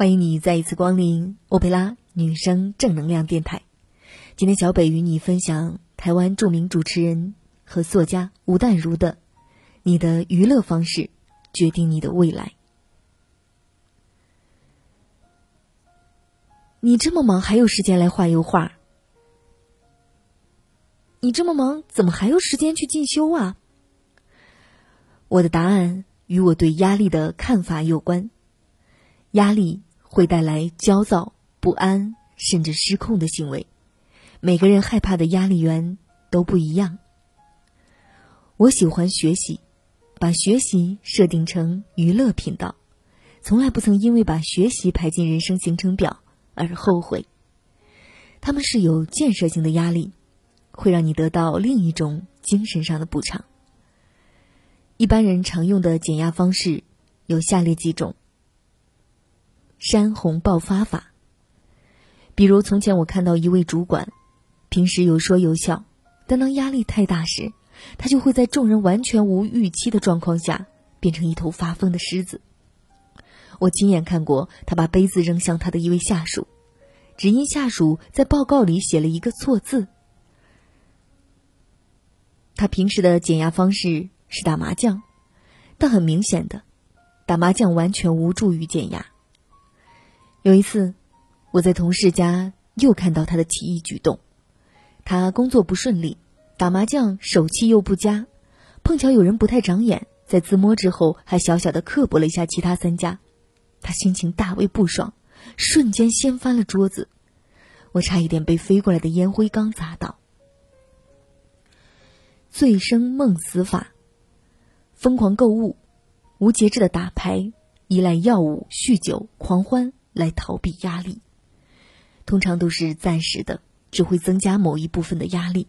欢迎你再一次光临欧佩拉女生正能量电台。今天小北与你分享台湾著名主持人和作家吴淡如的《你的娱乐方式决定你的未来》。你这么忙，还有时间来画油画？你这么忙，怎么还有时间去进修啊？我的答案与我对压力的看法有关。压力会带来焦躁、不安，甚至失控的行为。每个人害怕的压力源都不一样。我喜欢学习，把学习设定成娱乐频道，从来不曾因为把学习排进人生行程表而后悔。他们是有建设性的压力，会让你得到另一种精神上的补偿。一般人常用的减压方式有下列几种。山洪爆发法。比如，从前我看到一位主管，平时有说有笑，但当压力太大时，他就会在众人完全无预期的状况下，变成一头发疯的狮子。我亲眼看过他把杯子扔向他的一位下属，只因下属在报告里写了一个错字。他平时的减压方式是打麻将，但很明显的，打麻将完全无助于减压。有一次，我在同事家又看到他的奇异举动。他工作不顺利，打麻将手气又不佳，碰巧有人不太长眼，在自摸之后还小小的刻薄了一下其他三家，他心情大为不爽，瞬间掀翻了桌子，我差一点被飞过来的烟灰缸砸到。醉生梦死法，疯狂购物，无节制的打牌，依赖药物、酗酒、狂欢。来逃避压力，通常都是暂时的，只会增加某一部分的压力，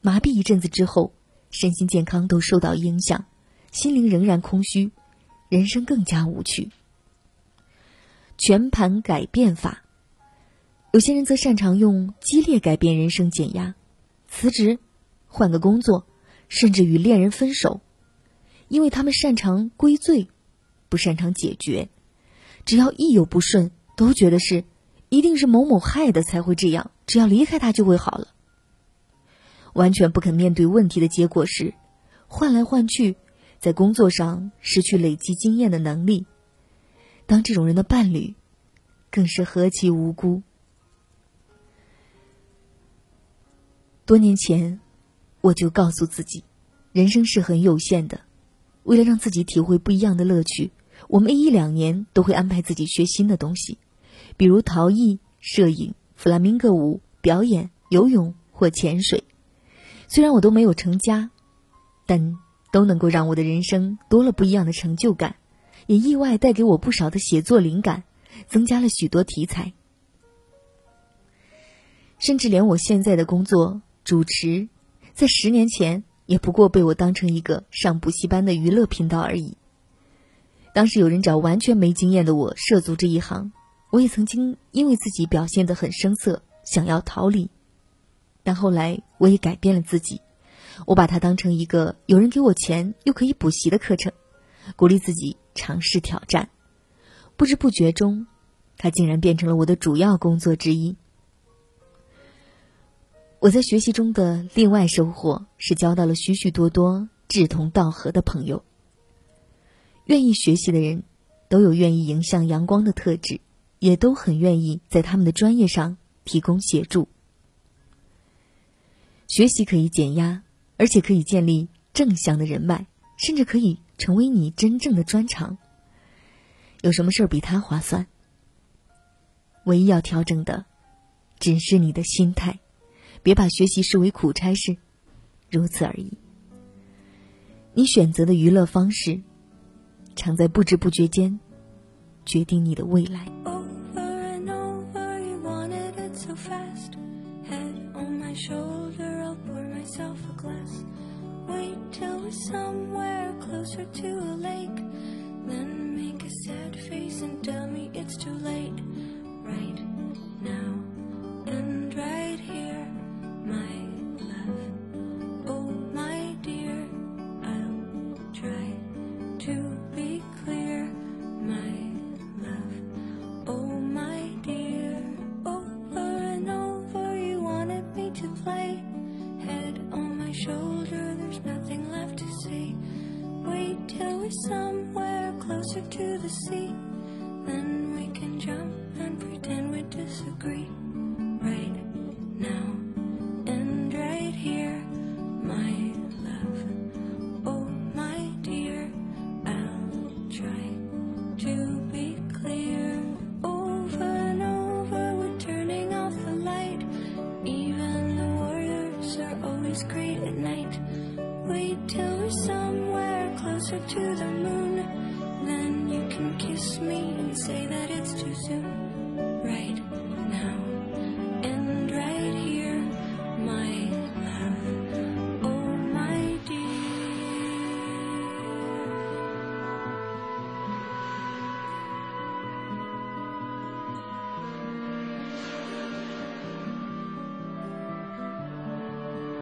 麻痹一阵子之后，身心健康都受到影响，心灵仍然空虚，人生更加无趣。全盘改变法，有些人则擅长用激烈改变人生减压，辞职，换个工作，甚至与恋人分手，因为他们擅长归罪，不擅长解决，只要一有不顺。都觉得是，一定是某某害的才会这样。只要离开他就会好了。完全不肯面对问题的结果是，换来换去，在工作上失去累积经验的能力。当这种人的伴侣，更是何其无辜。多年前，我就告诉自己，人生是很有限的。为了让自己体会不一样的乐趣，我每一两年都会安排自己学新的东西。比如陶艺、摄影、弗拉明戈舞、表演、游泳或潜水，虽然我都没有成家，但都能够让我的人生多了不一样的成就感，也意外带给我不少的写作灵感，增加了许多题材。甚至连我现在的工作主持，在十年前也不过被我当成一个上补习班的娱乐频道而已。当时有人找完全没经验的我涉足这一行。我也曾经因为自己表现得很生涩，想要逃离，但后来我也改变了自己，我把它当成一个有人给我钱又可以补习的课程，鼓励自己尝试挑战。不知不觉中，它竟然变成了我的主要工作之一。我在学习中的另外收获是交到了许许多多志同道合的朋友。愿意学习的人，都有愿意迎向阳光的特质。也都很愿意在他们的专业上提供协助。学习可以减压，而且可以建立正向的人脉，甚至可以成为你真正的专长。有什么事儿比它划算？唯一要调整的，只是你的心态，别把学习视为苦差事，如此而已。你选择的娱乐方式，常在不知不觉间决定你的未来。my shoulder, I'll pour myself a glass. Wait till we're somewhere closer to a lake. Then make a sad face and tell me it's too late. we're somewhere closer to the sea. Then we can jump and pretend we disagree. To the moon. Then you can kiss me and say that it's too soon.